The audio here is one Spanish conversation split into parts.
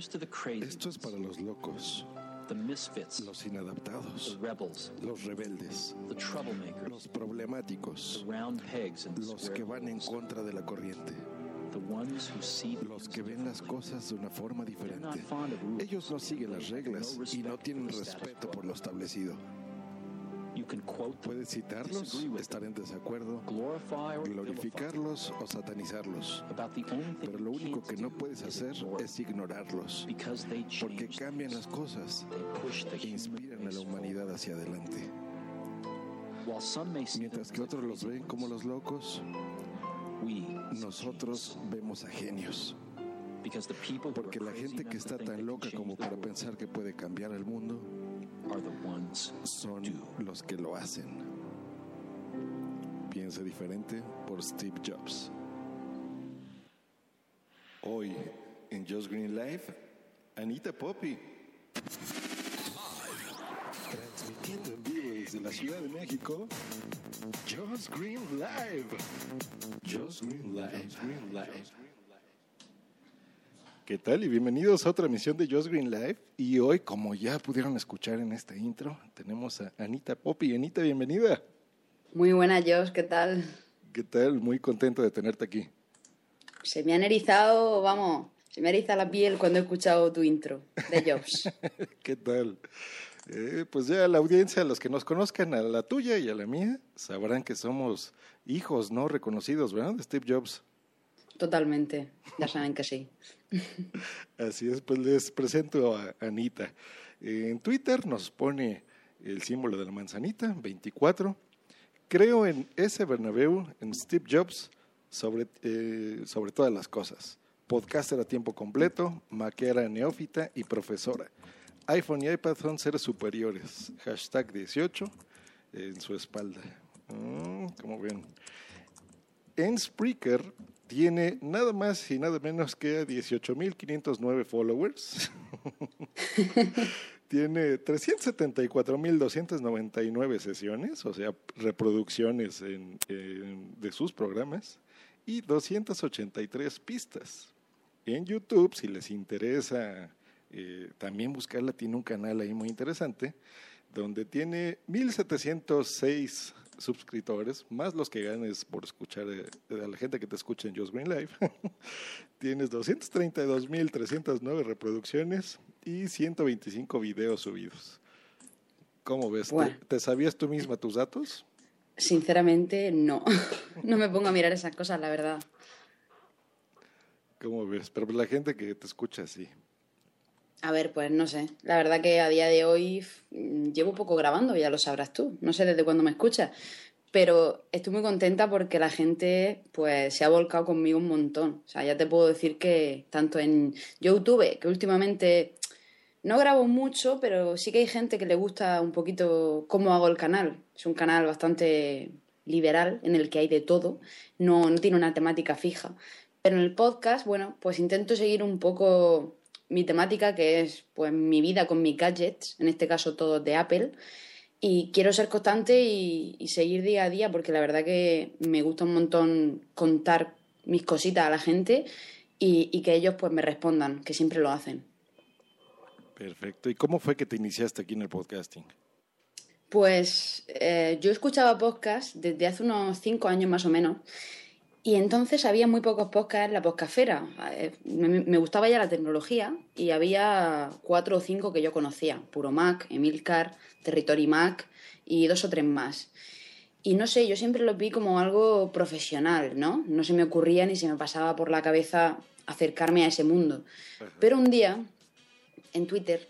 Esto es para los locos, los inadaptados, los rebeldes, los problemáticos, los que van en contra de la corriente. Los que ven las cosas de una forma diferente. Ellos no siguen las reglas y no tienen respeto por lo establecido. Puedes citarlos, estar en desacuerdo, glorificarlos o satanizarlos. Pero lo único que no puedes hacer es ignorarlos, porque cambian las cosas e inspiran a la humanidad hacia adelante. Mientras que otros los ven como los locos, nosotros vemos a genios. Porque la gente que está tan loca como para pensar que puede cambiar el mundo son los que lo hacen. Piensa diferente por Steve Jobs. Hoy en Just Green Life, Anita Poppy. Transmitiendo en vivo desde la Ciudad de México, Just Green Live. Just Green Live. ¿Qué tal? Y bienvenidos a otra emisión de Just Green Live. Y hoy, como ya pudieron escuchar en esta intro, tenemos a Anita Poppy. Anita, bienvenida. Muy buena, Josh, ¿qué tal? ¿Qué tal? Muy contento de tenerte aquí. Se me han erizado, vamos, se me eriza la piel cuando he escuchado tu intro de Jobs. ¿Qué tal? Eh, pues ya la audiencia, los que nos conozcan, a la tuya y a la mía, sabrán que somos hijos no reconocidos, ¿verdad? De Steve Jobs. Totalmente, ya saben que sí. Así es, pues les presento a Anita. En Twitter nos pone el símbolo de la manzanita, 24. Creo en ese Bernabéu, en Steve Jobs, sobre, eh, sobre todas las cosas. Podcaster a tiempo completo, maquera neófita y profesora. iPhone y iPad son seres superiores. Hashtag 18 en su espalda. Mm, como ven. En Spreaker tiene nada más y nada menos que 18.509 followers. tiene 374.299 sesiones, o sea, reproducciones de sus programas, y 283 pistas. En YouTube, si les interesa eh, también buscarla, tiene un canal ahí muy interesante, donde tiene 1.706 suscriptores, más los que ganes por escuchar eh, a la gente que te escucha en Just Green Live, tienes 232.309 reproducciones y 125 videos subidos. ¿Cómo ves? ¿Te, sabías tú misma tus datos? Sinceramente, no. no me pongo a mirar esas cosas, la verdad. ¿Cómo ves? Pero la gente que te escucha, sí. A ver, pues no sé. La verdad que a día de hoy llevo poco grabando, ya lo sabrás tú. No sé desde cuándo me escuchas. Pero estoy muy contenta porque la gente pues se ha volcado conmigo un montón. O sea, ya te puedo decir que tanto en YouTube, que últimamente no grabo mucho, pero sí que hay gente que le gusta un poquito cómo hago el canal. Es un canal bastante liberal en el que hay de todo. No, no tiene una temática fija. Pero en el podcast, bueno, pues intento seguir un poco mi temática, que es pues mi vida con mis gadgets, en este caso todos de Apple. Y quiero ser constante y, seguir día a día porque la verdad que me gusta un montón contar mis cositas a la gente y, que ellos pues me respondan, que siempre lo hacen. Perfecto. ¿Y cómo fue que te iniciaste aquí en el podcasting? Pues eh, yo escuchaba podcast desde hace unos cinco años más o menos y entonces había muy pocos podcasts en la podcastfera. Eh, me, gustaba ya la tecnología y había cuatro o cinco que yo conocía. Puro Mac, Emilcar, Territory Mac y dos o tres más. Y no sé, yo siempre lo vi como algo profesional, ¿no? No se me ocurría ni se me pasaba por la cabeza acercarme a ese mundo. Pero un día, en Twitter,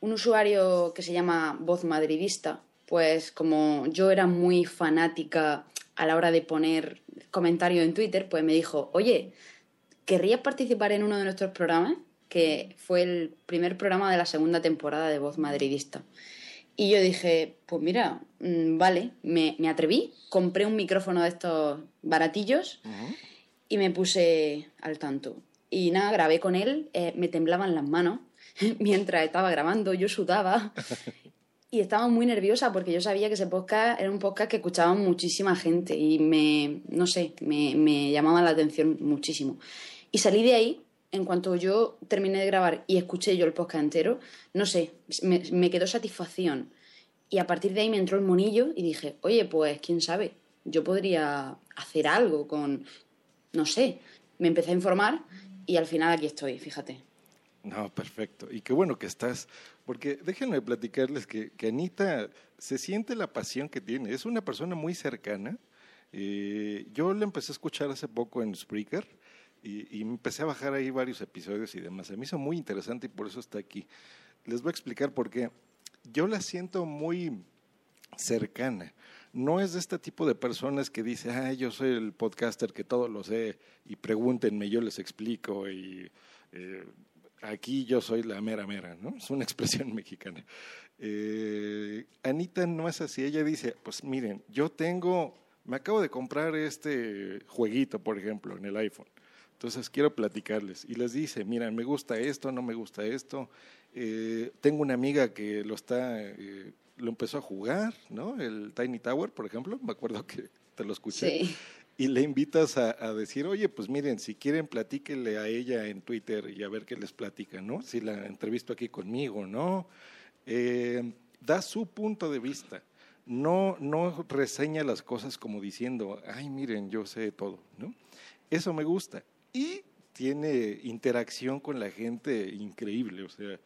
un usuario que se llama Voz Madridista, pues como yo era muy fanática a la hora de poner comentarios en Twitter, pues me dijo, oye, ¿querrías participar en uno de nuestros programas? Que fue el primer programa de la segunda temporada de Voz Madridista. Y yo dije, pues mira, mm, vale, me, atreví, compré un micrófono de estos baratillos y me puse al tanto. Y nada, grabé con él, eh, me temblaban las manos mientras estaba grabando, yo sudaba y estaba muy nerviosa porque yo sabía que ese podcast era un podcast que escuchaba muchísima gente y me, no sé, me, me llamaba la atención muchísimo. Y salí de ahí en cuanto yo terminé de grabar y escuché yo el podcast entero, no sé, me, me quedó satisfacción. Y a partir de ahí me entró el monillo y dije, oye, pues quién sabe, yo podría hacer algo con, no sé, me empecé a informar y al final aquí estoy, fíjate. No, perfecto. Y qué bueno que estás, porque déjenme platicarles que, que Anita se siente la pasión que tiene. Es una persona muy cercana. Eh, yo la empecé a escuchar hace poco en Spreaker y, y empecé a bajar ahí varios episodios y demás. Se me hizo muy interesante y por eso está aquí. Les voy a explicar por qué. Yo la siento muy cercana. No es de este tipo de personas que dice, ah, yo soy el podcaster que todo lo sé y pregúntenme, yo les explico y eh, aquí yo soy la mera mera, ¿no? Es una expresión mexicana. Eh, Anita no es así, ella dice, pues miren, yo tengo, me acabo de comprar este jueguito, por ejemplo, en el iPhone. Entonces quiero platicarles y les dice, miren, me gusta esto, no me gusta esto. Eh, tengo una amiga que lo está, eh, lo empezó a jugar, ¿no? El Tiny Tower, por ejemplo, me acuerdo que te lo escuché. Sí. Y le invitas a, decir, oye, pues miren, si quieren, platíquenle a ella en Twitter y a ver qué les platica, ¿no? Si la entrevisto aquí conmigo, ¿no? Eh, da su punto de vista. No, no reseña las cosas como diciendo, ay, miren, yo sé todo, ¿no? Eso me gusta. Y tiene interacción con la gente increíble, o sea,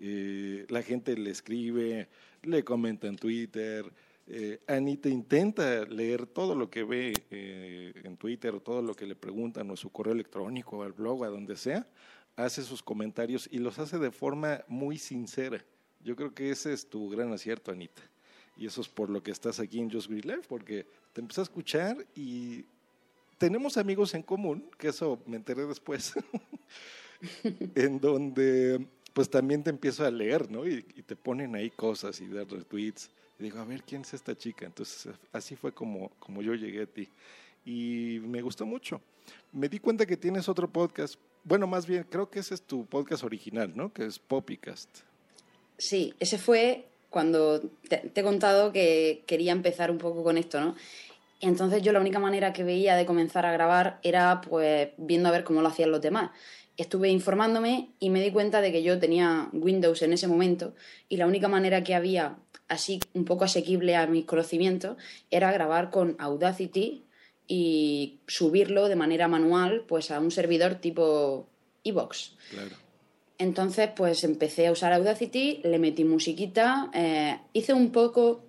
eh, la gente le escribe, le comenta en Twitter, eh, Anita intenta leer todo lo que ve eh, en Twitter o todo lo que le preguntan o su correo electrónico, al blog, a donde sea, hace sus comentarios y los hace de forma muy sincera. Yo creo que ese es tu gran acierto, Anita. Y eso es por lo que estás aquí en Just Green Life, porque te empecé a escuchar y tenemos amigos en común, que eso me enteré después, en donde pues también te empiezo a leer, ¿no? Y, te ponen ahí cosas y dar retweets. Y digo, a ver, ¿quién es esta chica? Entonces, así fue como, como yo llegué a ti. Y me gustó mucho. Me di cuenta que tienes otro podcast. Bueno, más bien, creo que ese es tu podcast original, ¿no? Que es Poppycast. Sí, ese fue cuando te, te he contado que quería empezar un poco con esto, ¿no? Entonces yo la única manera que veía de comenzar a grabar era pues viendo a ver cómo lo hacían los demás estuve informándome y me di cuenta de que yo tenía Windows en ese momento y la única manera que había así un poco asequible a mis conocimientos era grabar con Audacity y subirlo de manera manual pues a un servidor tipo Evox. Claro. Entonces pues empecé a usar Audacity, le metí musiquita, eh, hice un poco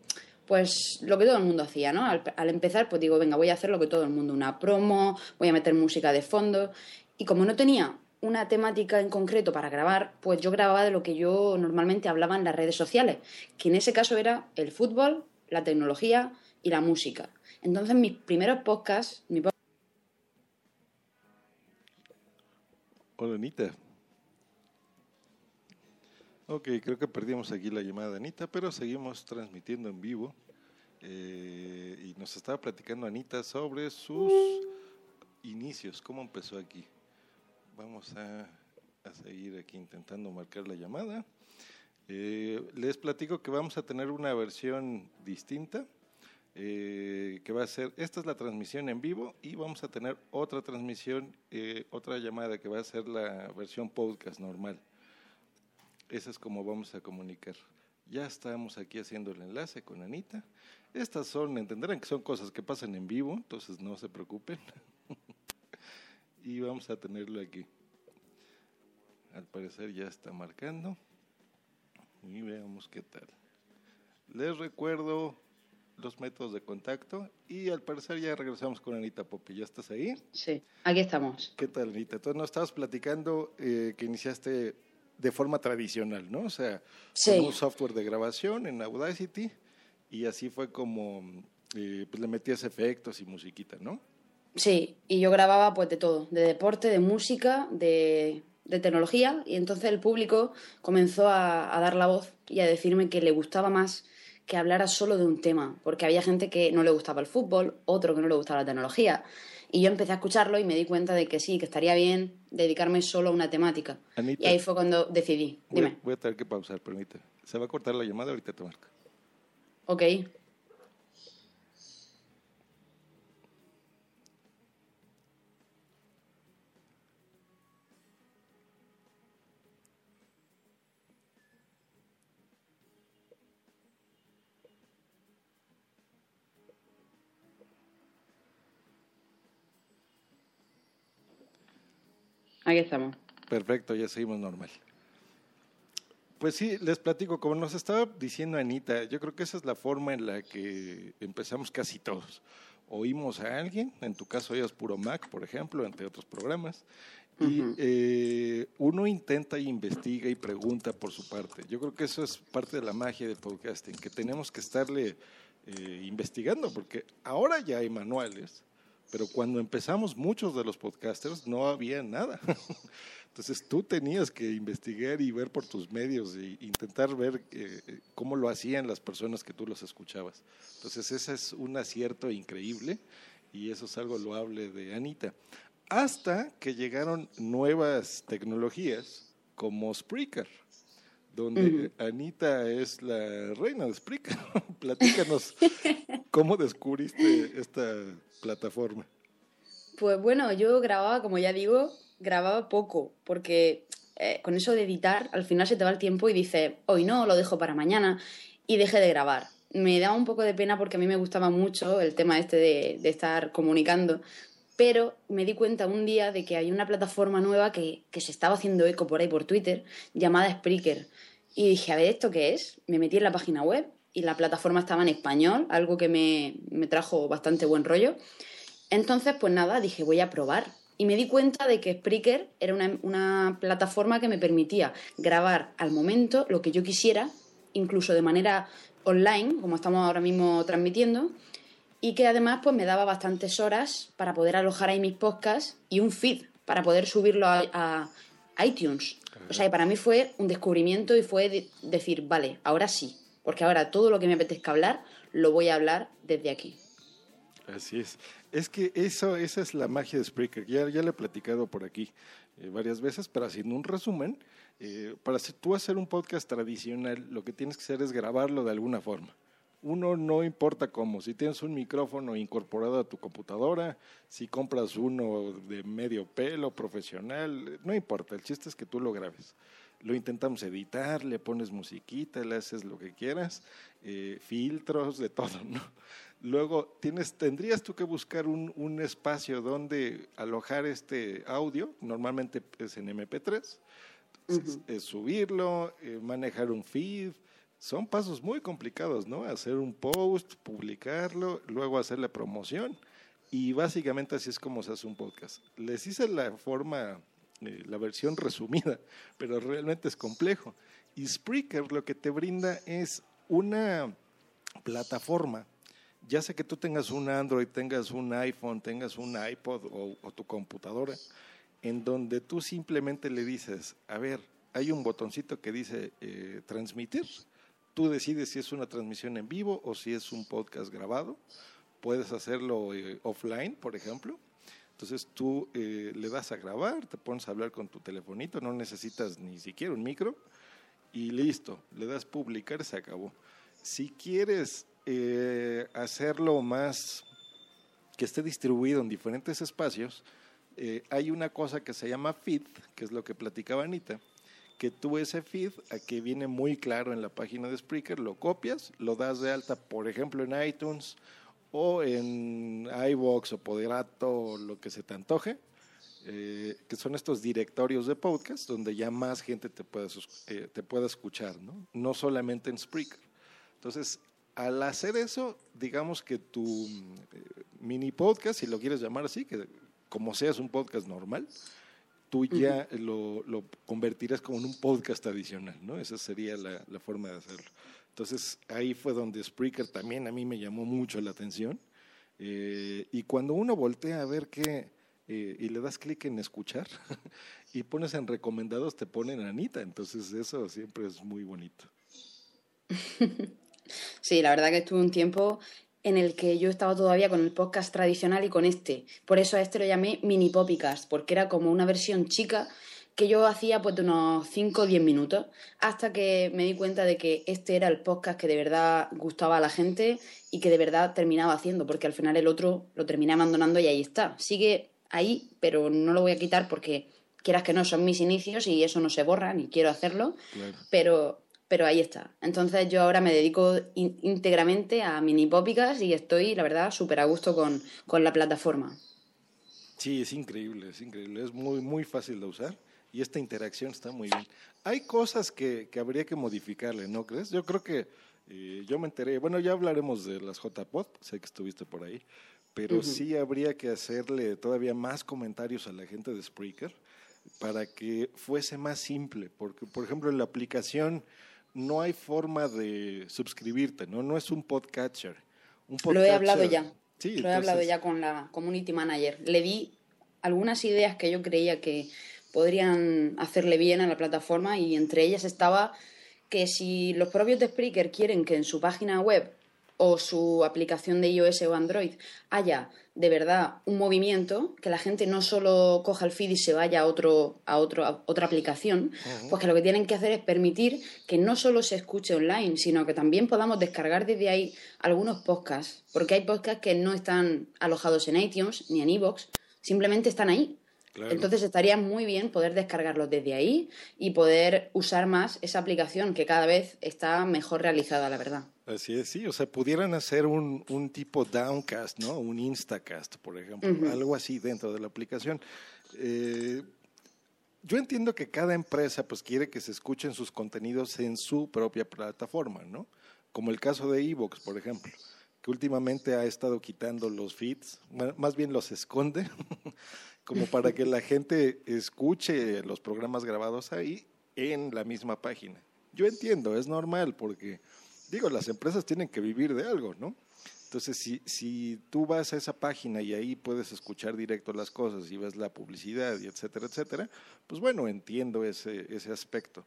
pues lo que todo el mundo hacía, ¿no? Al, al, empezar, pues digo, venga, voy a hacer lo que todo el mundo, una promo, voy a meter música de fondo. Y como no tenía una temática en concreto para grabar, pues yo grababa de lo que yo normalmente hablaba en las redes sociales, que en ese caso era el fútbol, la tecnología y la música. Entonces mis primeros podcasts... Mi Hola Anita. Ok, creo que perdimos aquí la llamada de Anita, pero seguimos transmitiendo en vivo. Eh, y nos estaba platicando Anita sobre sus inicios, cómo empezó aquí. Vamos a, a, seguir aquí intentando marcar la llamada. Eh, les platico que vamos a tener una versión distinta, eh, que va a ser, esta es la transmisión en vivo y vamos a tener otra transmisión, eh, otra llamada que va a ser la versión podcast normal. Esa es como vamos a comunicar. Ya estamos aquí haciendo el enlace con Anita. Estas son, entenderán que son cosas que pasan en vivo, entonces no se preocupen. Y vamos a tenerlo aquí. Al parecer ya está marcando. Y veamos qué tal. Les recuerdo los métodos de contacto y al parecer ya regresamos con Anita Popi. ¿Ya estás ahí? Sí, aquí estamos. ¿Qué tal, Anita? Entonces nos estabas platicando eh, que iniciaste de forma tradicional, ¿no? O sea, sí. con un software de grabación en Audacity y así fue como eh, pues le metías efectos y musiquita, ¿no? Sí, y yo grababa pues de todo, de deporte, de música, de, de tecnología, y entonces el público comenzó a, a, dar la voz y a decirme que le gustaba más que hablara solo de un tema, porque había gente que no le gustaba el fútbol, otro que no le gustaba la tecnología. Y yo empecé a escucharlo y me di cuenta de que sí, que estaría bien dedicarme solo a una temática. Anita, y ahí fue cuando decidí. Dime. Voy, voy a tener que pausar, permíteme. Se va a cortar la llamada, ahorita te marco. Ok. Aquí estamos. Perfecto, ya seguimos normal. Pues sí, les platico, como nos estaba diciendo Anita, yo creo que esa es la forma en la que empezamos casi todos. Oímos a alguien, en tu caso es Puro Mac, por ejemplo, entre otros programas, y eh, uno intenta y investiga y pregunta por su parte. Yo creo que eso es parte de la magia del podcasting, que tenemos que estarle eh, investigando, porque ahora ya hay manuales, pero cuando empezamos muchos de los podcasters no había nada. Entonces tú tenías que investigar y ver por tus medios e intentar ver eh, cómo lo hacían las personas que tú los escuchabas. Entonces ese es un acierto increíble y eso es algo loable de Anita. Hasta que llegaron nuevas tecnologías como Spreaker, donde Anita es la reina de Spreaker. Platícanos cómo descubriste esta plataforma. Pues bueno, yo grababa, como ya digo, grababa poco, porque eh, con eso de editar, al final se te va el tiempo y dices, hoy no, lo dejo para mañana, y dejé de grabar. Me da un poco de pena porque a mí me gustaba mucho el tema este de, de estar comunicando, pero me di cuenta un día de que hay una plataforma nueva que, que, se estaba haciendo eco por ahí por Twitter, llamada Spreaker. Y dije, a ver, ¿esto qué es? Me metí en la página web y la plataforma estaba en español, algo que me, me trajo bastante buen rollo. Entonces, pues nada, dije, voy a probar y me di cuenta de que Spreaker era una, plataforma que me permitía grabar al momento lo que yo quisiera, incluso de manera online, como estamos ahora mismo transmitiendo, y que además pues me daba bastantes horas para poder alojar ahí mis podcasts y un feed para poder subirlo a, iTunes. O sea, para mí fue un descubrimiento y fue decir, vale, ahora sí, porque ahora todo lo que me apetezca hablar lo voy a hablar desde aquí. Así es. Es que eso, esa es la magia de Spreaker. Ya, ya le he platicado por aquí eh, varias veces, pero haciendo un resumen, eh, para tú hacer un podcast tradicional, lo que tienes que hacer es grabarlo de alguna forma. Uno no importa cómo, si tienes un micrófono incorporado a tu computadora, si compras uno de medio pelo, profesional, no importa, el chiste es que tú lo grabes. Lo intentamos editar, le pones musiquita, le haces lo que quieras, eh, filtros, de todo, ¿no? Luego tienes, tendrías tú que buscar un, un, espacio donde alojar este audio, normalmente es en MP3, es, subirlo, eh, manejar un feed, son pasos muy complicados, ¿no? Hacer un post, publicarlo, luego hacer la promoción y básicamente así es como se hace un podcast. Les hice la forma, eh, la versión resumida, pero realmente es complejo. Y Spreaker lo que te brinda es una plataforma ya sea que tú tengas un Android, tengas un iPhone, tengas un iPod o, tu computadora, en donde tú simplemente le dices, a ver, hay un botoncito que dice eh, transmitir, tú decides si es una transmisión en vivo o si es un podcast grabado, puedes hacerlo eh, offline, por ejemplo. Entonces tú eh, le das a grabar, te pones a hablar con tu telefonito, no necesitas ni siquiera un micro y listo, le das publicar, se acabó. Si quieres eh, hacerlo más que esté distribuido en diferentes espacios, hay una cosa que se llama feed, que es lo que platicaba Anita, que tú ese feed, aquí viene muy claro en la página de Spreaker, lo copias, lo das de alta, por ejemplo, en iTunes o en iVoox o Poderato, o lo que se te antoje, eh, que son estos directorios de podcast donde ya más gente te pueda, te pueda escuchar, ¿no? no solamente en Spreaker. Entonces, al hacer eso, digamos que tu eh, mini podcast, si lo quieres llamar así, que como seas un podcast normal, tú ya lo, convertirás como en un podcast adicional, ¿no? Esa sería la, forma de hacerlo. Entonces ahí fue donde Spreaker también a mí me llamó mucho la atención. Eh, y cuando uno voltea a ver qué, eh, y le das clic en escuchar y pones en recomendados, te ponen Anita. Entonces eso siempre es muy bonito. Sí, la verdad que estuve un tiempo en el que yo estaba todavía con el podcast tradicional y con este. Por eso a este lo llamé mini popicast, porque era como una versión chica que yo hacía pues de unos 5 o 10 minutos, hasta que me di cuenta de que este era el podcast que de verdad gustaba a la gente y que de verdad terminaba haciendo, porque al final el otro lo terminé abandonando y ahí está. Sigue ahí, pero no lo voy a quitar porque quieras que no, son mis inicios y eso no se borra, ni quiero hacerlo, pero pero ahí está. Entonces yo ahora me dedico íntegramente a mini pópicas y estoy, la verdad, súper a gusto con, la plataforma. Sí, es increíble, es increíble. Es muy, muy fácil de usar y esta interacción está muy bien. Hay cosas que, que habría que modificarle, ¿no crees? Yo creo que eh, yo me enteré, bueno, ya hablaremos de las JPod, sé que estuviste por ahí, pero sí habría que hacerle todavía más comentarios a la gente de Spreaker para que fuese más simple, porque por ejemplo en la aplicación no hay forma de suscribirte, ¿no? No es un podcatcher. Un Lo he hablado ya. Sí, Lo he hablado ya con la community manager. Le di algunas ideas que yo creía que podrían hacerle bien a la plataforma y entre ellas estaba que si los propios de Spreaker quieren que en su página web o su aplicación de iOS o Android haya de verdad un movimiento, que la gente no solo coja el feed y se vaya a, otro, a, otro, otra aplicación, pues que lo que tienen que hacer es permitir que no solo se escuche online, sino que también podamos descargar desde ahí algunos podcasts, porque hay podcasts que no están alojados en iTunes ni en iVoox, simplemente están ahí. Entonces estaría muy bien poder descargarlos desde ahí y poder usar más esa aplicación que cada vez está mejor realizada, la verdad. Así es, sí, o sea, pudieran hacer un, un tipo Downcast, ¿no? Un Instacast, por ejemplo, algo así dentro de la aplicación. Eh, yo entiendo que cada empresa pues quiere que se escuchen sus contenidos en su propia plataforma, ¿no? Como el caso de Evox, por ejemplo, que últimamente ha estado quitando los feeds, más bien los esconde como para que la gente escuche los programas grabados ahí en la misma página. Yo entiendo, es normal porque, digo, las empresas tienen que vivir de algo, ¿no? Entonces, si, si tú vas a esa página y ahí puedes escuchar directo las cosas y ves la publicidad y etcétera, etcétera, pues bueno, entiendo ese, ese aspecto.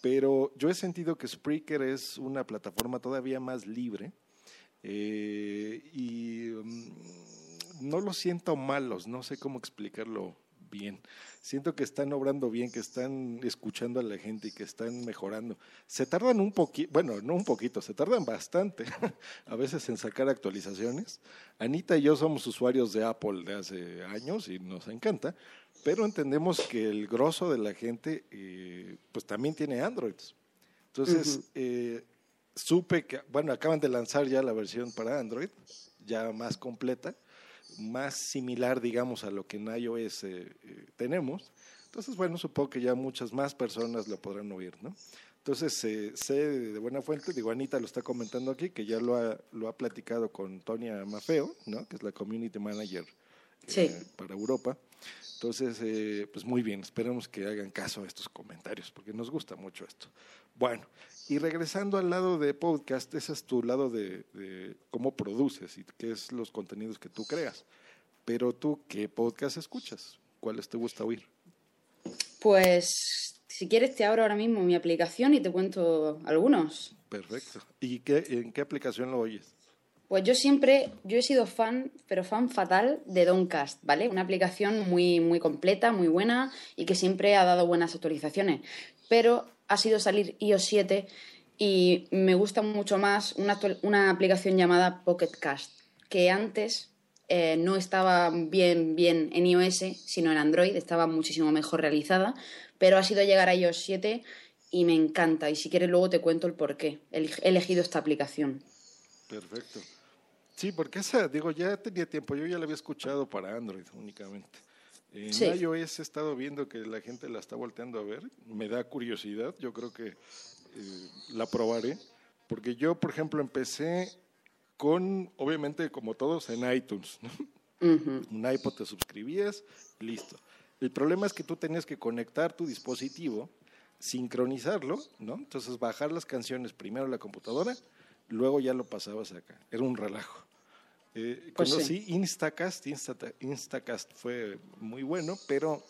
Pero yo he sentido que Spreaker es una plataforma todavía más libre eh, y... Mm, no los siento malos, no sé cómo explicarlo bien. Siento que están obrando bien, que están escuchando a la gente y que están mejorando. Se tardan un poquito, bueno, no un poquito, se tardan bastante a veces en sacar actualizaciones. Anita y yo somos usuarios de Apple de hace años y nos encanta, pero entendemos que el grosso de la gente eh, pues también tiene Androids. Entonces, eh, supe que, bueno, acaban de lanzar ya la versión para Android, ya más completa más similar, digamos, a lo que en iOS eh, eh, tenemos. Entonces, bueno, supongo que ya muchas más personas lo podrán oír, ¿no? Entonces, eh, sé de buena fuente, digo, Anita lo está comentando aquí, que ya lo ha, lo ha platicado con Tonia Mafeo, ¿no? Que es la Community Manager para Europa. Entonces, pues muy bien, esperemos que hagan caso a estos comentarios, porque nos gusta mucho esto. Bueno, y regresando al lado de podcast, ese es tu lado de, cómo produces y qué es los contenidos que tú creas. Pero tú, ¿qué podcast escuchas? ¿Cuáles te gusta oír? Pues, si quieres, te abro ahora mismo mi aplicación y te cuento algunos. Perfecto. ¿Y qué, en qué aplicación lo oyes? Pues yo siempre, yo he sido fan, pero fan fatal de Doncast, ¿vale? Una aplicación muy, muy completa, muy buena y que siempre ha dado buenas actualizaciones. Pero ha sido salir iOS 7 y me gusta mucho más una, aplicación llamada Pocket Cast, que antes eh, no estaba bien, bien en iOS, sino en Android, estaba muchísimo mejor realizada, pero ha sido llegar a iOS 7 y me encanta. Y si quieres luego te cuento el por qué he elegido esta aplicación. Perfecto. Sí, porque esa, digo, ya tenía tiempo, yo ya la había escuchado para Android únicamente. En iOS he estado viendo que la gente la está volteando a ver, me da curiosidad, yo creo que eh, la probaré, porque yo, por ejemplo, empecé con, obviamente, como todos, en iTunes. Un iPod te suscribías, listo. El problema es que tú tenías que conectar tu dispositivo, sincronizarlo, ¿no? Entonces bajar las canciones primero a la computadora, luego ya lo pasabas acá. Era un relajo. Eh, pues conocí Instacast, Instacast fue muy bueno, pero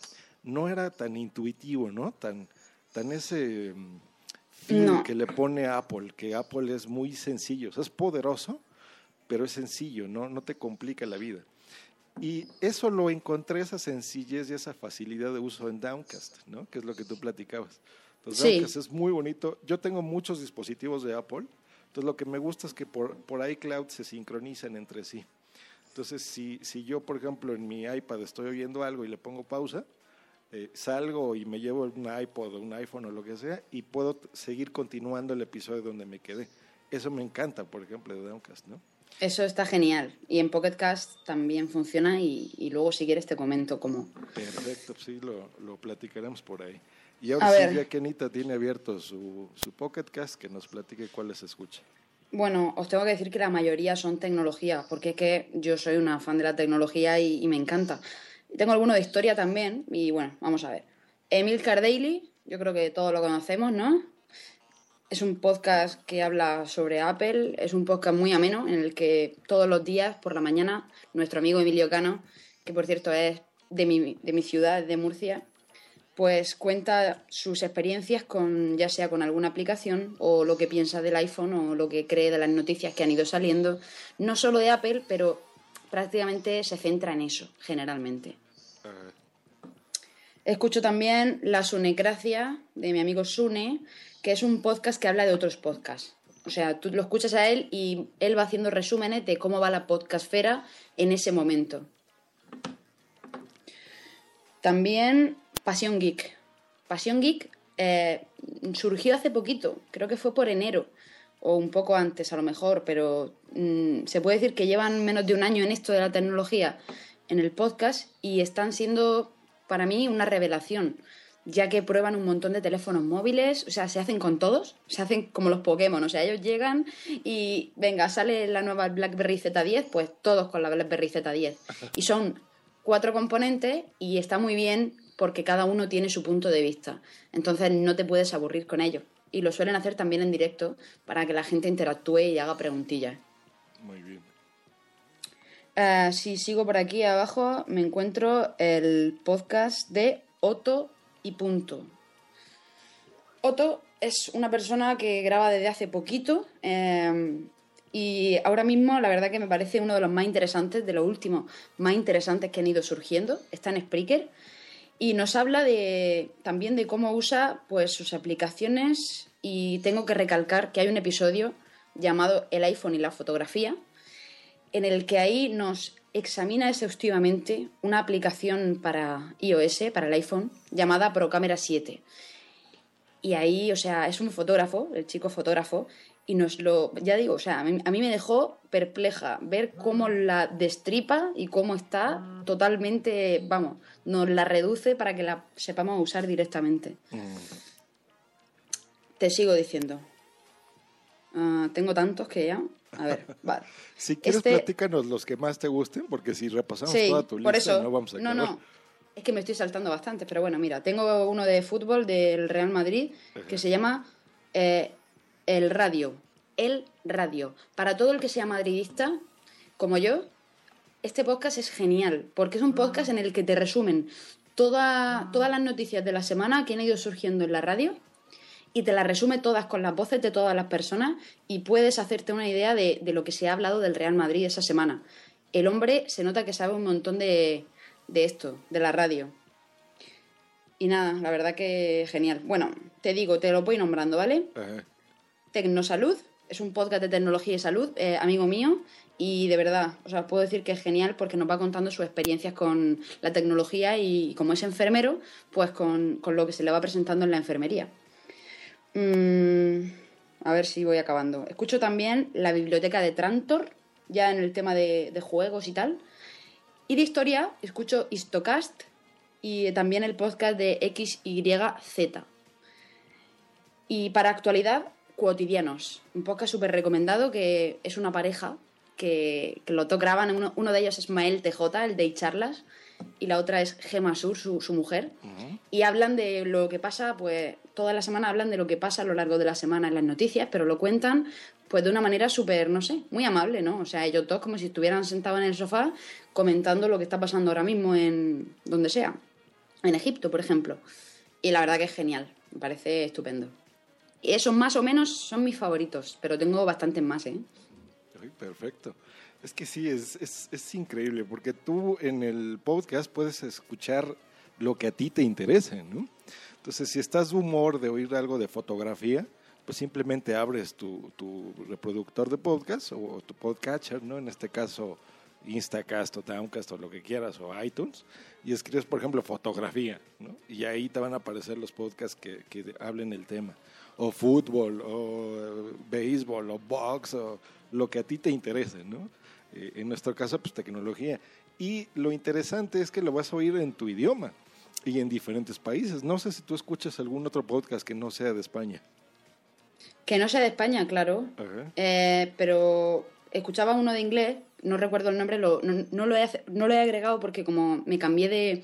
no era tan intuitivo, ¿no? Tan, tan ese mm, que le pone Apple, que Apple es muy sencillo, es poderoso, pero es sencillo, ¿no? No te complica la vida. Y eso lo encontré, esa sencillez y esa facilidad de uso en Downcast, ¿no? Que es lo que tú platicabas. Entonces, Downcast es muy bonito. Yo tengo muchos dispositivos de Apple entonces lo que me gusta es que por, por iCloud se sincronizan entre sí. Entonces si, si yo, por ejemplo, en mi iPad estoy oyendo algo y le pongo pausa, eh, salgo y me llevo un iPod o un iPhone o lo que sea y puedo seguir continuando el episodio donde me quedé. Eso me encanta, por ejemplo, de Downcast, ¿no? Eso está genial. Y en Pocket Cast también funciona y, y luego si quieres te comento cómo. Perfecto, sí, lo, lo platicaremos por ahí. Y ahora que Anita tiene abierto su, su Pocket Cast, que nos platique cuáles escucha. Bueno, os tengo que decir que la mayoría son tecnología, porque es que yo soy una fan de la tecnología y, y me encanta. Tengo alguno de historia también, y bueno, vamos a ver. Emil Cardaily, yo creo que todos lo conocemos, ¿no? Es un podcast que habla sobre Apple, es un podcast muy ameno en el que todos los días por la mañana nuestro amigo Emilio Cano, que por cierto es de mi, de mi ciudad, de Murcia, pues cuenta sus experiencias con ya sea con alguna aplicación o lo que piensa del iPhone o lo que cree de las noticias que han ido saliendo, no solo de Apple, pero prácticamente se centra en eso, generalmente. Escucho también La Sunecracia de mi amigo Sune, que es un podcast que habla de otros podcasts. O sea, tú lo escuchas a él y él va haciendo resúmenes de cómo va la podcastfera en ese momento. También Pasión Geek. Pasión Geek eh, surgió hace poquito, creo que fue por enero o un poco antes a lo mejor, pero mmm, se puede decir que llevan menos de un año en esto de la tecnología en el podcast y están siendo para mí una revelación, ya que prueban un montón de teléfonos móviles, o sea, se hacen con todos, se hacen como los Pokémon, o sea, ellos llegan y venga, sale la nueva BlackBerry Z10, pues todos con la BlackBerry Z10. Y son cuatro componentes y está muy bien porque cada uno tiene su punto de vista. Entonces no te puedes aburrir con ellos. Y lo suelen hacer también en directo para que la gente interactúe y haga preguntillas. Muy bien. Uh, si sigo por aquí abajo, me encuentro el podcast de Otto y Punto. Otto es una persona que graba desde hace poquito eh, y ahora mismo la verdad que me parece uno de los más interesantes, de los últimos más interesantes que han ido surgiendo. Está en Spreaker y nos habla de, también de cómo usa pues, sus aplicaciones y tengo que recalcar que hay un episodio llamado El iPhone y la fotografía en el que ahí nos examina exhaustivamente una aplicación para iOS, para el iPhone, llamada ProCamera 7. Y ahí, o sea, es un fotógrafo, el chico fotógrafo, y nos lo, ya digo, o sea, a mí, a mí, me dejó perpleja ver cómo la destripa y cómo está totalmente, vamos, nos la reduce para que la sepamos usar directamente. Mm. Te sigo diciendo. Uh, tengo tantos que ya. A ver, vale. si quieres, este... platícanos los que más te gusten, porque si repasamos sí, toda tu lista, eso, no vamos a acabar. No, no. Es que me estoy saltando bastante, pero bueno, mira, tengo uno de fútbol del Real Madrid que se llama eh, El Radio. El Radio. Para todo el que sea madridista, como yo, este podcast es genial, porque es un podcast en el que te resumen toda, todas las noticias de la semana que han ido surgiendo en la radio y te las resume todas con las voces de todas las personas y puedes hacerte una idea de, de, lo que se ha hablado del Real Madrid esa semana. El hombre se nota que sabe un montón de, de esto, de la radio. Y nada, la verdad que genial. Bueno, te digo, te lo voy nombrando, ¿vale? Ajá. Tecnosalud, es un podcast de tecnología y salud, eh, amigo mío, y de verdad, o sea, puedo decir que es genial porque nos va contando sus experiencias con la tecnología y como es enfermero, pues con, con lo que se le va presentando en la enfermería. Mm, a ver si voy acabando. Escucho también la biblioteca de Trantor, ya en el tema de, de juegos y tal. Y de historia, escucho Histocast y también el podcast de XYZ. Y para actualidad, Cotidianos, un podcast súper recomendado que es una pareja que, que lo graban. Uno, uno, de ellos es Mael TJ, el de Charlas, y la otra es Gema Sur, su, su mujer. Uh -huh. Y hablan de lo que pasa, pues toda la semana hablan de lo que pasa a lo largo de la semana en las noticias, pero lo cuentan pues de una manera súper, no sé, muy amable, ¿no? O sea, ellos todos como si estuvieran sentados en el sofá comentando lo que está pasando ahora mismo en donde sea, en Egipto, por ejemplo. Y la verdad que es genial, me parece estupendo. Esos más o menos son mis favoritos, pero tengo bastantes más, ¿eh? Perfecto. Es que sí, es, es, increíble, porque tú en el podcast puedes escuchar lo que a ti te interese, ¿no? Entonces, si estás de humor de oír algo de fotografía, pues simplemente abres tu, tu reproductor de podcast o tu podcatcher, ¿no? En este caso, Instacast o Downcast o lo que quieras, o iTunes, y escribes, por ejemplo, fotografía, ¿no? Y ahí te van a aparecer los podcasts que, que hablen el tema. O fútbol, o eh, béisbol, o box, o lo que a ti te interese, ¿no? Eh, en nuestro caso, pues tecnología. Y lo interesante es que lo vas a oír en tu idioma y en diferentes países. No sé si tú escuchas algún otro podcast que no sea de España. Que no sea de España, claro. Eh, pero escuchaba uno de inglés, no recuerdo el nombre, no, lo he, no lo he agregado porque como me cambié de,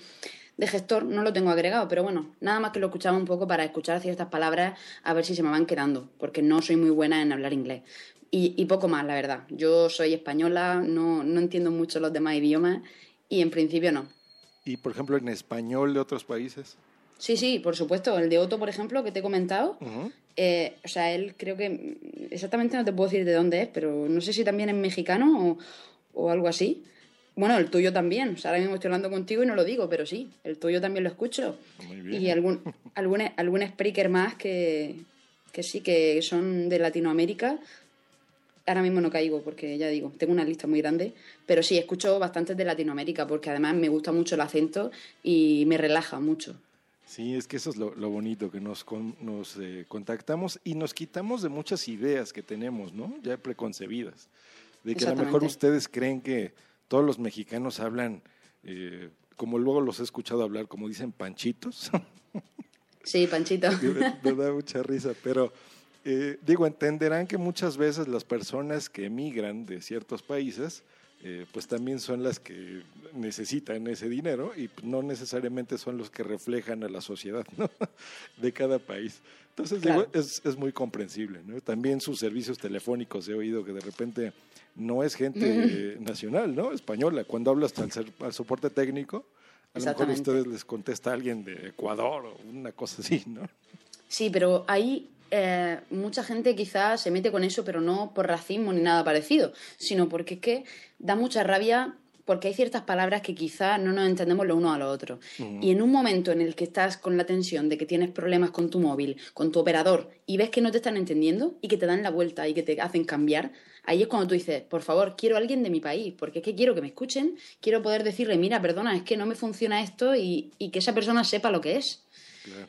de gestor, no lo tengo agregado, pero bueno, nada más que lo escuchaba un poco para escuchar ciertas palabras a ver si se me van quedando, porque no soy muy buena en hablar inglés. Y, poco más, la verdad. Yo soy española, no, no entiendo mucho los demás idiomas y en principio no. ¿Y por ejemplo en español de otros países? Sí, sí, por supuesto. El de Otto, por ejemplo, que te he comentado. Eh, o sea, él creo que exactamente no te puedo decir de dónde es, pero no sé si también es mexicano o, o algo así. Bueno, el tuyo también. O sea, ahora mismo estoy hablando contigo y no lo digo, pero sí, el tuyo también lo escucho. Muy bien. Y algún, algún, algún speaker más que, que sí, que son de Latinoamérica ahora mismo no caigo porque ya digo, tengo una lista muy grande, pero sí, escucho bastante de Latinoamérica porque además me gusta mucho el acento y me relaja mucho. Sí, es que eso es lo, bonito, que nos, nos eh, contactamos y nos quitamos de muchas ideas que tenemos, ¿no? Ya preconcebidas. De que a lo mejor ustedes creen que todos los mexicanos hablan, eh, como luego los he escuchado hablar, como dicen, panchitos. Sí, panchito. me da mucha risa, pero eh, digo, entenderán que muchas veces las personas que emigran de ciertos países, eh, pues también son las que necesitan ese dinero y no necesariamente son los que reflejan a la sociedad de cada país. Entonces, digo, es, es, muy comprensible. ¿no? También sus servicios telefónicos he oído que de repente no es gente nacional, ¿no? Española. Cuando hablas al, al soporte técnico, a lo mejor a ustedes les contesta alguien de Ecuador o una cosa así, ¿no? Sí, pero ahí eh, mucha gente quizás se mete con eso, pero no por racismo ni nada parecido, sino porque es que da mucha rabia porque hay ciertas palabras que quizás no nos entendemos lo uno a lo otro. Y en un momento en el que estás con la tensión de que tienes problemas con tu móvil, con tu operador, y ves que no te están entendiendo y que te dan la vuelta y que te hacen cambiar, ahí es cuando tú dices, por favor, quiero a alguien de mi país, porque es que quiero que me escuchen, quiero poder decirle, mira, perdona, es que no me funciona esto y que esa persona sepa lo que es.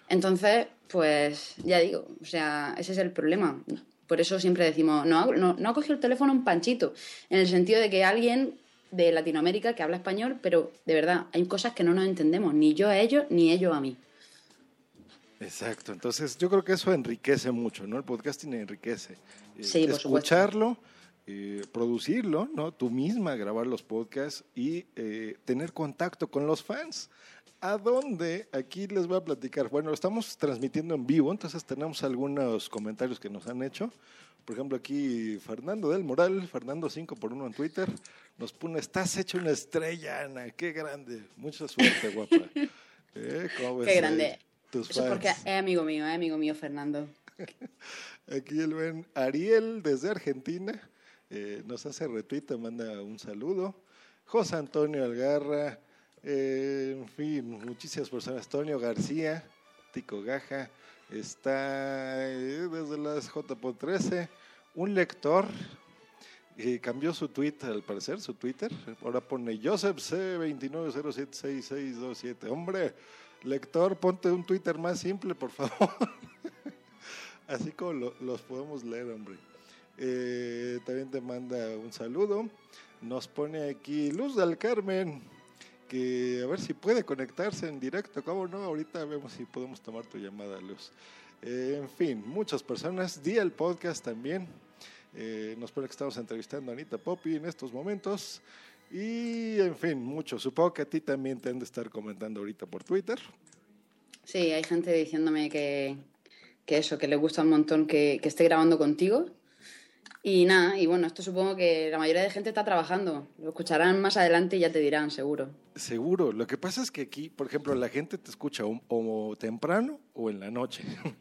Entonces, pues ya digo, o sea, ese es el problema. Por eso siempre decimos, no, no, no ha cogido el teléfono un panchito, en el sentido de que alguien de Latinoamérica que habla español, pero de verdad, hay cosas que no nos entendemos, ni yo a ellos, ni ellos a mí. Exacto, entonces yo creo que eso enriquece mucho, ¿no? El podcasting enriquece. Sí, por Escucharlo, eh, producirlo, ¿no? Tú misma grabar los podcasts y eh, tener contacto con los fans. ¿A dónde? Aquí les voy a platicar. Bueno, estamos transmitiendo en vivo, entonces tenemos algunos comentarios que nos han hecho. Por ejemplo, aquí Fernando del Moral, Fernando 5 por 1 en Twitter, nos pone, estás hecho una estrella, Ana, qué grande. Mucha suerte, guapa. ¿Eh? Qué grande. Eso porque es amigo mío, es amigo mío Fernando. Aquí el buen Ariel desde Argentina eh, nos hace retuita, manda un saludo. José Antonio Algarra, eh, en fin, muchísimas personas. Antonio García, Tico Gaja, está eh, desde las JPO 13. Un lector cambió su tweet, al parecer, su Twitter. Ahora pone Joseph C29076627. Hombre, lector, ponte un Twitter más simple, por favor. Así como los podemos leer, hombre. Eh, también te manda un saludo. Nos pone aquí Luz del Carmen que a ver si puede conectarse en directo, ¿cómo no? Ahorita vemos si podemos tomar tu llamada, Luz. Eh, en fin, muchas personas. Di el podcast también. Eh, nos pone que estamos entrevistando a Anita Poppy en estos momentos. Y en fin, mucho. Supongo que a ti también te han de estar comentando ahorita por Twitter. Sí, hay gente diciéndome que, que eso, que le gusta un montón que, que esté grabando contigo y nada, y bueno, esto supongo que la mayoría de gente está trabajando. Lo escucharán más adelante y ya te dirán, seguro. Seguro. Lo que pasa es que aquí, por ejemplo, la gente te escucha o, temprano o en la noche.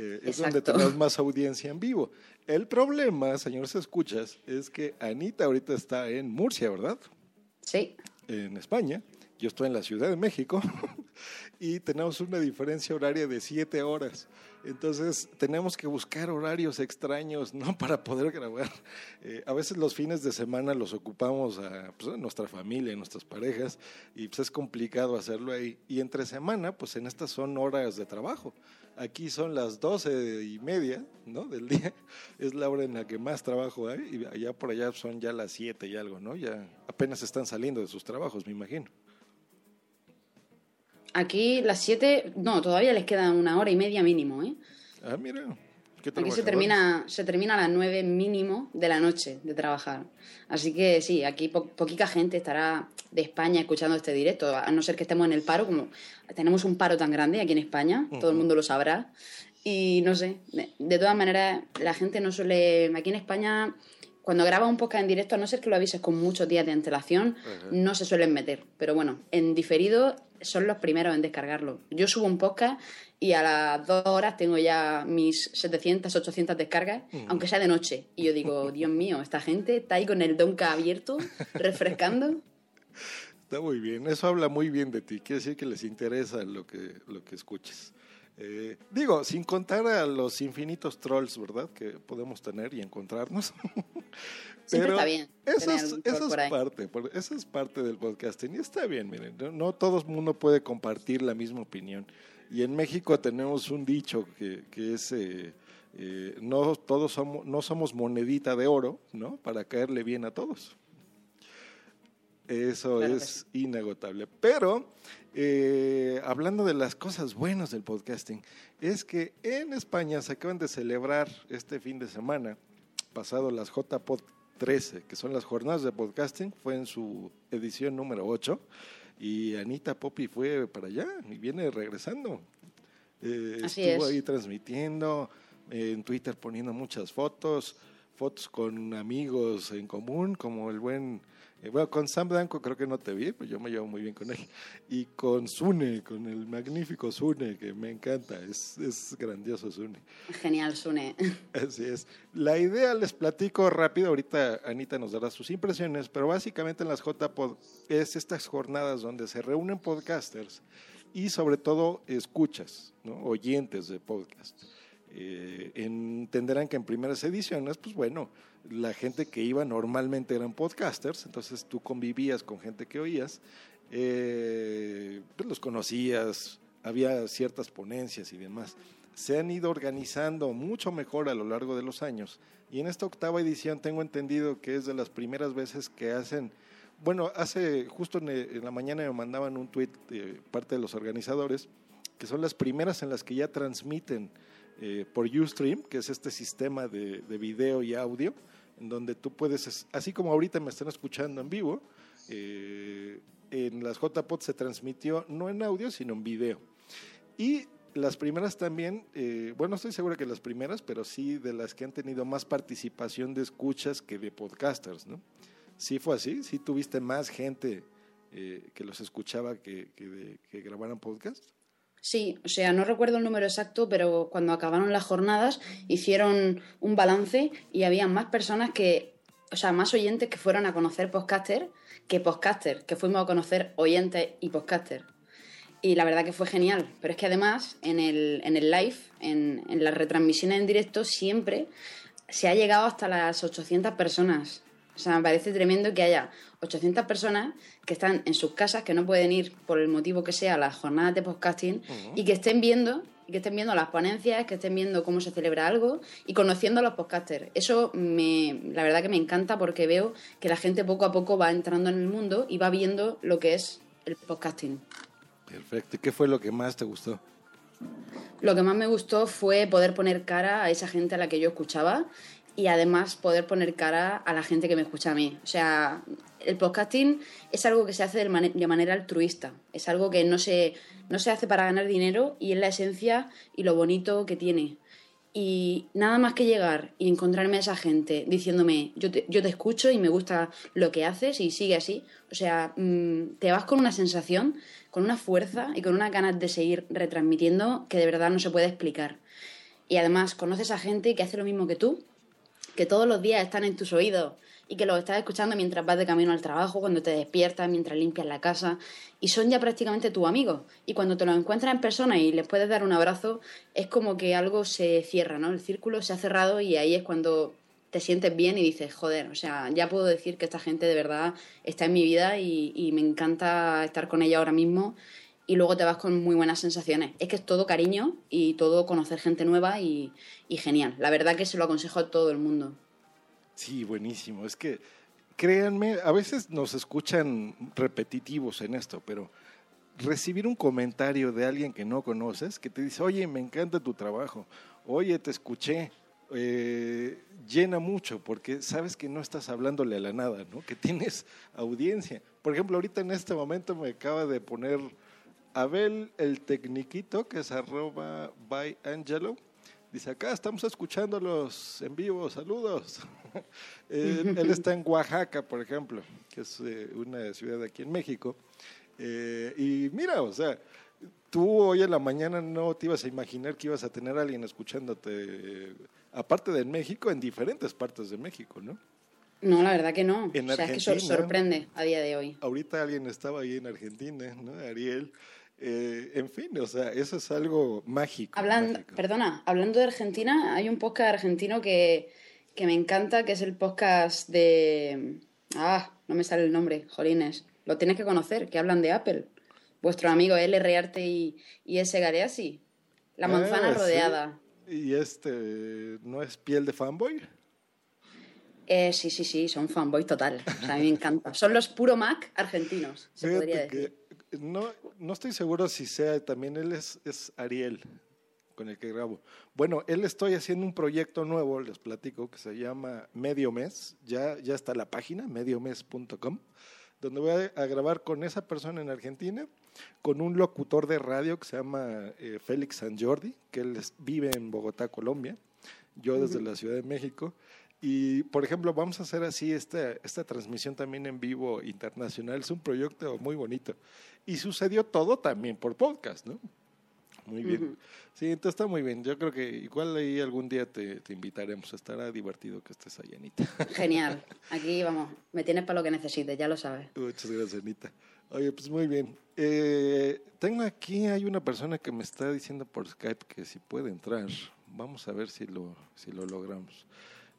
Eh, es donde tenemos más audiencia en vivo. El problema, señores escuchas, es que Anita ahorita está en Murcia, ¿verdad? Sí. En España. Yo estoy en la Ciudad de México. y tenemos una diferencia horaria de siete horas. Entonces tenemos que buscar horarios extraños, ¿no? Para poder grabar. Eh, a veces los fines de semana los ocupamos a, pues, a, nuestra familia, a nuestras parejas, y pues es complicado hacerlo ahí. Y entre semana, pues en estas son horas de trabajo. Aquí son las doce y media, ¿no? Del día. Es la hora en la que más trabajo hay, y allá por allá son ya las siete y algo, ¿no? Ya apenas están saliendo de sus trabajos, me imagino. Aquí las 7, no, todavía les queda una hora y media mínimo, ¿eh? Ah, mira. ¿Qué aquí se termina, se termina a las 9 mínimo de la noche de trabajar. Así que sí, aquí po poquita gente estará de España escuchando este directo, a no ser que estemos en el paro, como tenemos un paro tan grande aquí en España, uh -huh. todo el mundo lo sabrá. Y no sé, de, de todas maneras, la gente no suele. Aquí en España cuando grabas un podcast en directo, a no ser que lo avises con muchos días de antelación, uh -huh. no se suelen meter. Pero bueno, en diferido son los primeros en descargarlo. Yo subo un podcast y a las dos horas tengo ya mis 700, 800 descargas, -huh. aunque sea de noche. Y yo digo, Dios mío, esta gente está ahí con el donka abierto, refrescando. Está muy bien, eso habla muy bien de ti. Quiere decir que les interesa lo que, lo que escuches. Eh, digo, sin contar a los infinitos trolls, ¿verdad? Que podemos tener y encontrarnos. Pero está bien. Eso es, eso es parte, eso es parte del podcasting. Y está bien, miren, no, no todo el mundo puede compartir la misma opinión. Y en México tenemos un dicho que, que es... Eh, eh, no todos somos, no somos monedita de oro, ¿no? Para caerle bien a todos. Eso claro es sí. inagotable. Pero eh, hablando de las cosas buenas del podcasting, es que en España se acaban de celebrar este fin de semana, pasado las JPod 13, que son las jornadas de podcasting, fue en su edición número 8, y Anita Poppy fue para allá y viene regresando. Eh, Así estuvo es. ahí transmitiendo, eh, en Twitter poniendo muchas fotos, fotos con amigos en común, como el buen eh, bueno, con Sam Blanco creo que no te vi, pues yo me llevo muy bien con él. Y con Sune, con el magnífico Sune, que me encanta, es, es grandioso Sune. Genial, Sune. Así es. La idea les platico rápido, ahorita Anita nos dará sus impresiones, pero básicamente en las JPod es estas jornadas donde se reúnen podcasters y sobre todo escuchas, ¿no? oyentes de podcast. Eh, entenderán que en primeras ediciones, pues bueno, la gente que iba normalmente eran podcasters, entonces tú convivías con gente que oías, eh, pues los conocías, había ciertas ponencias y demás. Se han ido organizando mucho mejor a lo largo de los años y en esta octava edición tengo entendido que es de las primeras veces que hacen, bueno, hace justo en, la mañana me mandaban un tweet de parte de los organizadores, que son las primeras en las que ya transmiten eh, por Ustream, que es este sistema de, de, video y audio, en donde tú puedes, así como ahorita me están escuchando en vivo, eh, en las JPod se transmitió no en audio, sino en video. Y las primeras también, eh, bueno, estoy seguro que las primeras, pero sí de las que han tenido más participación de escuchas que de podcasters, ¿no? Sí fue así, sí tuviste más gente eh, que los escuchaba que, que, de, que grabaran podcast. Sí, o sea, no recuerdo el número exacto, pero cuando acabaron las jornadas hicieron un balance y había más personas que, o sea, más oyentes que fueron a conocer podcaster que podcaster, que fuimos a conocer oyentes y podcaster. Y la verdad que fue genial, pero es que además en el, en el live, en, en las retransmisiones en directo, siempre se ha llegado hasta las 800 personas. O sea, me parece tremendo que haya 800 personas que están en sus casas, que no pueden ir por el motivo que sea a las jornadas de podcasting uh -huh. y que estén viendo que estén viendo las ponencias, que estén viendo cómo se celebra algo y conociendo a los podcasters. Eso me, la verdad que me encanta porque veo que la gente poco a poco va entrando en el mundo y va viendo lo que es el podcasting. Perfecto. ¿Y qué fue lo que más te gustó? Lo que más me gustó fue poder poner cara a esa gente a la que yo escuchaba y además poder poner cara a la gente que me escucha a mí. O sea, el podcasting es algo que se hace de, man de manera altruista, es algo que no se, no se hace para ganar dinero y es la esencia y lo bonito que tiene. Y nada más que llegar y encontrarme a esa gente diciéndome, yo te, yo te escucho y me gusta lo que haces y sigue así. O sea, mmm, te vas con una sensación, con una fuerza y con unas ganas de seguir retransmitiendo que de verdad no se puede explicar. Y además conoces a gente que hace lo mismo que tú, que todos los días están en tus oídos y que los estás escuchando mientras vas de camino al trabajo, cuando te despiertas, mientras limpias la casa y son ya prácticamente tus amigos. Y cuando te los encuentras en persona y les puedes dar un abrazo, es como que algo se cierra, ¿no? El círculo se ha cerrado y ahí es cuando te sientes bien y dices, joder, o sea, ya puedo decir que esta gente de verdad está en mi vida y, y me encanta estar con ella ahora mismo y luego te vas con muy buenas sensaciones. Es que es todo cariño y todo conocer gente nueva y, genial. La verdad que se lo aconsejo a todo el mundo. Sí, buenísimo. Es que, créanme, a veces nos escuchan repetitivos en esto, pero recibir un comentario de alguien que no conoces, que te dice, oye, me encanta tu trabajo, oye, te escuché, eh, llena mucho porque sabes que no estás hablándole a la nada, ¿no? que tienes audiencia. Por ejemplo, ahorita en este momento me acaba de poner Abel el Tecniquito, que es arroba by Angelo, dice, acá estamos escuchándolos en vivo, saludos. él, está en Oaxaca, por ejemplo, que es eh, una ciudad aquí en México. Eh, y mira, o sea, tú hoy en la mañana no te ibas a imaginar que ibas a tener a alguien escuchándote, aparte de México, en diferentes partes de México, ¿no? No, la verdad que no. o sea, es que sorprende a día de hoy. Ahorita alguien estaba ahí en Argentina, ¿no? Ariel. Eh, en fin, o sea, eso es algo mágico, hablando, Perdona, hablando de Argentina, hay un podcast argentino que, que, me encanta, que es el podcast de... Ah, no me sale el nombre, Jolines. Lo tienes que conocer, que hablan de Apple. Vuestro amigo L. Rearte y, y S. Gareasi. La ah, manzana rodeada. ¿Y este no es piel de fanboy? Eh, sí, sí, sí, son fanboy total. O sea, a mí me encanta. Son los puro Mac argentinos, se podría decir no, no estoy seguro si sea también él es, es, Ariel con el que grabo. Bueno, él estoy haciendo un proyecto nuevo, les platico, que se llama Medio Mes. Ya, ya está la página, mediomes.com, donde voy a, grabar con esa persona en Argentina, con un locutor de radio que se llama eh, Félix San Jordi, que él vive en Bogotá, Colombia, yo desde la Ciudad de México. Y, por ejemplo, vamos a hacer así esta, esta transmisión también en vivo internacional. Es un proyecto muy bonito. Y sucedió todo también por podcast, ¿no? Muy bien. Sí, entonces está muy bien. Yo creo que igual ahí algún día te, te invitaremos. Estará divertido que estés ahí, Anita. Genial. Aquí, vamos, me tienes para lo que necesites, ya lo sabes. Muchas gracias, Anita. Oye, pues muy bien. Eh, tengo aquí, hay una persona que me está diciendo por Skype que si puede entrar. Vamos a ver si lo, si lo logramos.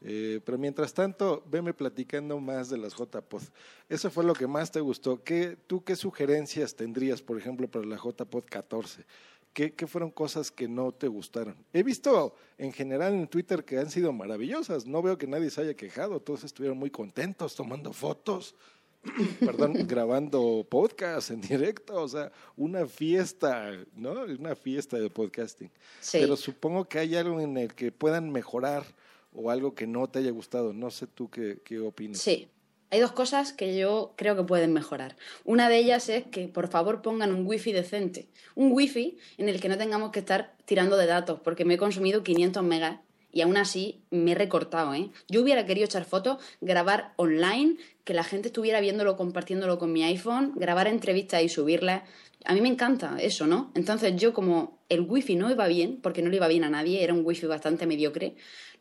Eh, pero mientras tanto, veme platicando más de las JPod. Eso fue lo que más te gustó. ¿Qué, ¿Tú qué sugerencias tendrías, por ejemplo, para la JPod 14? ¿Qué, ¿Qué, fueron cosas que no te gustaron? He visto en general en Twitter que han sido maravillosas. No veo que nadie se haya quejado. Todos estuvieron muy contentos tomando fotos, perdón, grabando podcast en directo. O sea, una fiesta, ¿no? Una fiesta de podcasting. Pero supongo que hay algo en el que puedan mejorar o algo que no te haya gustado. No sé tú qué, opinas. Sí, hay dos cosas que yo creo que pueden mejorar. Una de ellas es que por favor pongan un wifi decente. Un wifi en el que no tengamos que estar tirando de datos, porque me he consumido 500 megas y aún así me he recortado. ¿eh? Yo hubiera querido echar fotos, grabar online, que la gente estuviera viéndolo, compartiéndolo con mi iPhone, grabar entrevistas y subirlas. A mí me encanta eso, ¿no? Entonces yo como el wifi no iba bien, porque no le iba bien a nadie, era un wifi bastante mediocre,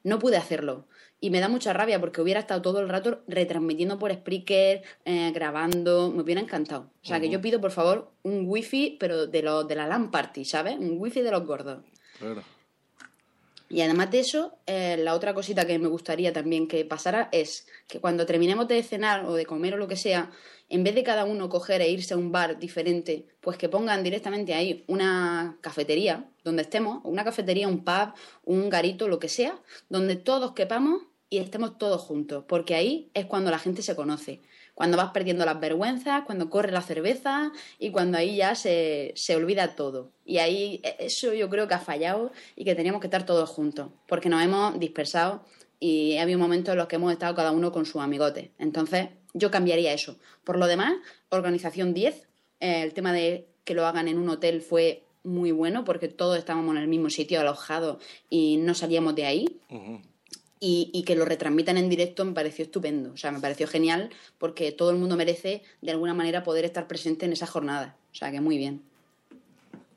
no pude hacerlo. Y me da mucha rabia porque hubiera estado todo el rato retransmitiendo por Spreaker, eh, grabando, me hubiera encantado. O sea, que yo pido, por favor, un wifi, pero de, lo, de la LAN party, ¿sabes? Un wifi de los gordos. Claro. Y además de eso, eh, la otra cosita que me gustaría también que pasara es que cuando terminemos de cenar o de comer o lo que sea, en vez de cada uno coger e irse a un bar diferente, pues que pongan directamente ahí una cafetería donde estemos, una cafetería, un pub, un garito, lo que sea, donde todos quepamos y estemos todos juntos, porque ahí es cuando la gente se conoce cuando vas perdiendo las vergüenzas, cuando corre la cerveza y cuando ahí ya se, se olvida todo. Y ahí e, eso yo creo que ha fallado y que teníamos que estar todos juntos, porque nos hemos dispersado y ha habido momentos en los que hemos estado cada uno con su amigote. Entonces, yo cambiaría eso. Por lo demás, organización 10, eh, el tema de que lo hagan en un hotel fue muy bueno porque todos estábamos en el mismo sitio alojados y no salíamos de ahí y, que lo retransmitan en directo me pareció estupendo. O sea, me pareció genial porque todo el mundo merece de alguna manera poder estar presente en esa jornada. O sea, que muy bien.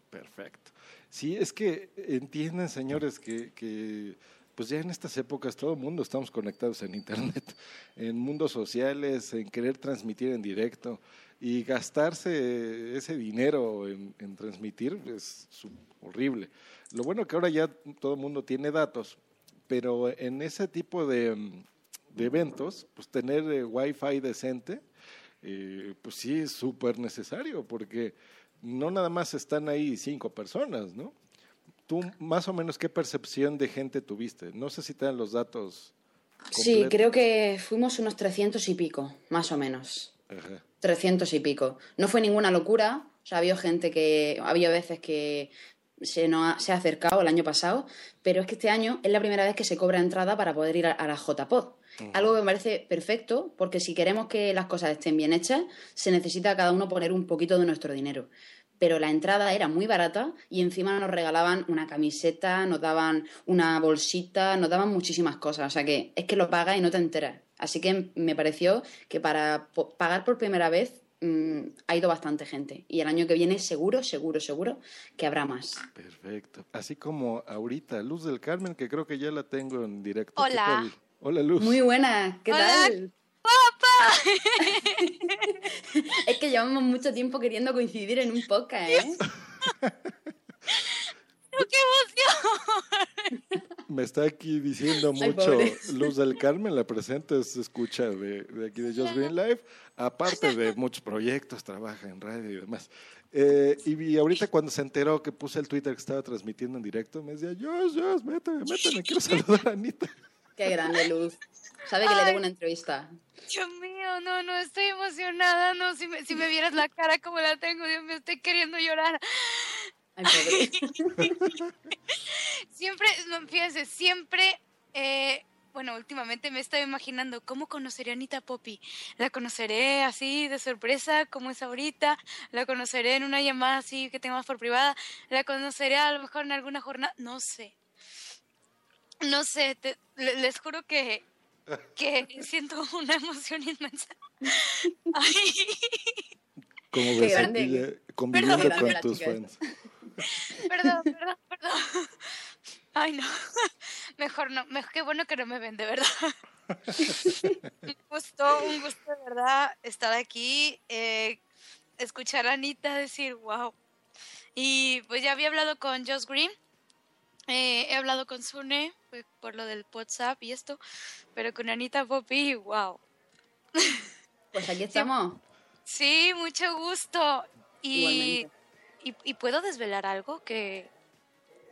Perfecto. Sí, es que entienden, señores, que, pues ya en estas épocas todo el mundo estamos conectados en Internet, en mundos sociales, en querer transmitir en directo y gastarse ese dinero en, transmitir es horrible. Lo bueno que ahora ya todo el mundo tiene datos, pero en ese tipo de, eventos, pues tener eh, wifi decente, eh, pues sí es súper necesario, porque no nada más están ahí cinco personas, ¿no? ¿Tú más o menos qué percepción de gente tuviste? No sé si te dan los datos. Sí, creo que fuimos unos 300 y pico, más o menos. Ajá. 300 y pico. No fue ninguna locura. O sea, había gente que. Había veces que se, ha, se ha acercado el año pasado, pero es que este año es la primera vez que se cobra entrada para poder ir a, la JPod. Algo que me parece perfecto, porque si queremos que las cosas estén bien hechas, se necesita cada uno poner un poquito de nuestro dinero pero la entrada era muy barata y encima nos regalaban una camiseta, nos daban una bolsita, nos daban muchísimas cosas. O sea que es que lo pagas y no te enteras. Así que me pareció que para pagar por primera vez mm, ha ido bastante gente. Y el año que viene seguro, seguro, seguro que habrá más. Perfecto. Así como ahorita, Luz del Carmen, que creo que ya la tengo en directo. Hola. Hola, Luz. Muy buena. ¿Qué tal? ¡Papá! es que llevamos mucho tiempo queriendo coincidir en un podcast, ¿eh? ¡Qué emoción! Me está aquí diciendo mucho Luz del Carmen, la presente se escucha de, aquí de Just Green Live, aparte de muchos proyectos, trabaja en radio y demás. Eh, y, ahorita cuando se enteró que puse el Twitter que estaba transmitiendo en directo, me decía, Jos, Jos, méteme, méteme, quiero saludar a Anita. Qué grande luz. Sabe que le debo una entrevista. Dios mío, no, no, estoy emocionada. No, si me, si me vieras la cara como la tengo, Dios me estoy queriendo llorar. Ay, siempre, fíjense, siempre, eh, bueno, últimamente me estoy imaginando cómo conoceré a Anita Poppy. La conoceré así de sorpresa, como es ahorita. La conoceré en una llamada así que tengo más por privada. La conoceré a lo mejor en alguna jornada. No sé. No sé, les juro que que siento una emoción inmensa. Ay. Como ves conviviendo con tus fans. Perdón, perdón, perdón. Ay, no. Mejor no. Mejor, qué bueno que no me ven, de verdad. un gusto, un gusto de verdad estar aquí, eh, escuchar a Anita decir, wow. Y pues ya había hablado con Josh Green eh, he hablado con Sune pues, por lo del WhatsApp y esto, pero con Anita Poppy, wow. Pues aquí estamos. Sí, mucho gusto. Y, y, puedo desvelar algo que,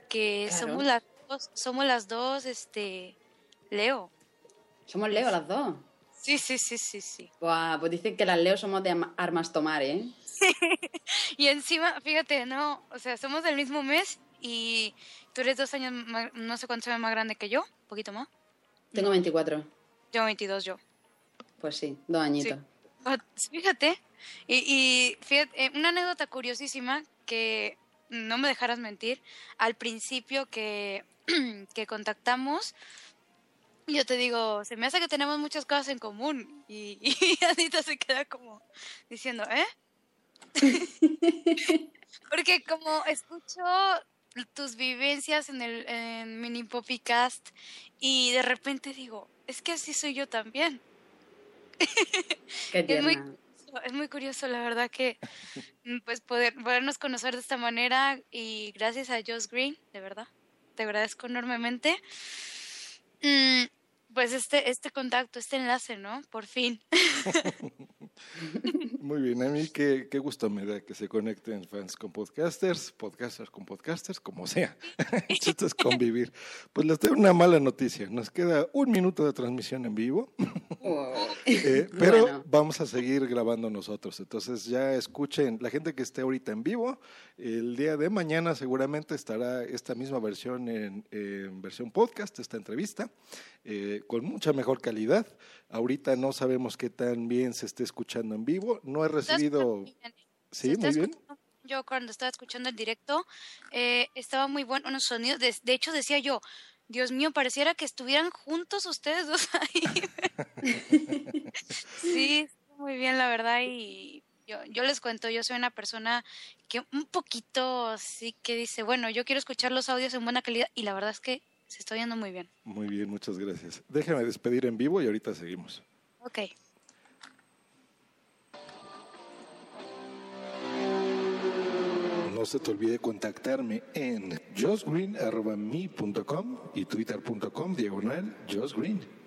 que somos las dos, somos las dos, este, Leo. Somos Leo las dos. Sí, sí, sí, sí, sí. pues dicen que las Leo somos de armas tomar, ¿eh? y encima, fíjate, no, o sea, somos del mismo mes y tú eres dos años, no sé cuántos años más grande que yo, un poquito más. Tengo 24. Yo 22 yo. Pues sí, dos añitos. Ah, fíjate, y, fíjate, eh, una anécdota curiosísima que no me dejaras mentir, al principio que, que contactamos, yo te digo, se me hace que tenemos muchas cosas en común. Y, y Anita se queda como diciendo, ¿eh? Porque como escucho tus vivencias en el en Mini Poppycast y de repente digo, es que así soy yo también. es, muy, es muy curioso, la verdad que mm, pues poder, podernos conocer de esta manera y gracias a Josh Green, de verdad, te agradezco enormemente. Mm, pues este, este contacto, este enlace, ¿no? Por fin. Muy bien, a mí qué, qué, gusto me da que se conecten fans con podcasters, podcasters con podcasters, como sea. Esto es convivir. Pues les tengo una mala noticia. Nos queda un minuto de transmisión en vivo, eh, pero vamos a seguir grabando nosotros. Entonces ya escuchen, la gente que esté ahorita en vivo, el día de mañana seguramente estará esta misma versión en, en versión podcast, esta entrevista. Eh, con mucha mejor calidad. Ahorita no sabemos qué tan bien se esté escuchando en vivo. No he recibido... Sí, muy bien. Yo cuando estaba escuchando el directo, eh, estaba muy bueno unos sonidos. De, de, hecho, decía yo, Dios mío, pareciera que estuvieran juntos ustedes dos ahí. sí, muy bien, la verdad. Y yo, yo les cuento, yo soy una persona que un poquito sí que dice, bueno, yo quiero escuchar los audios en buena calidad. Y la verdad es que Se está oyendo muy bien. Muy bien, muchas gracias. Déjame despedir en vivo y ahorita seguimos. Ok. No se te olvide contactarme en josgreen.me.com y twitter.com diagonal josgreen.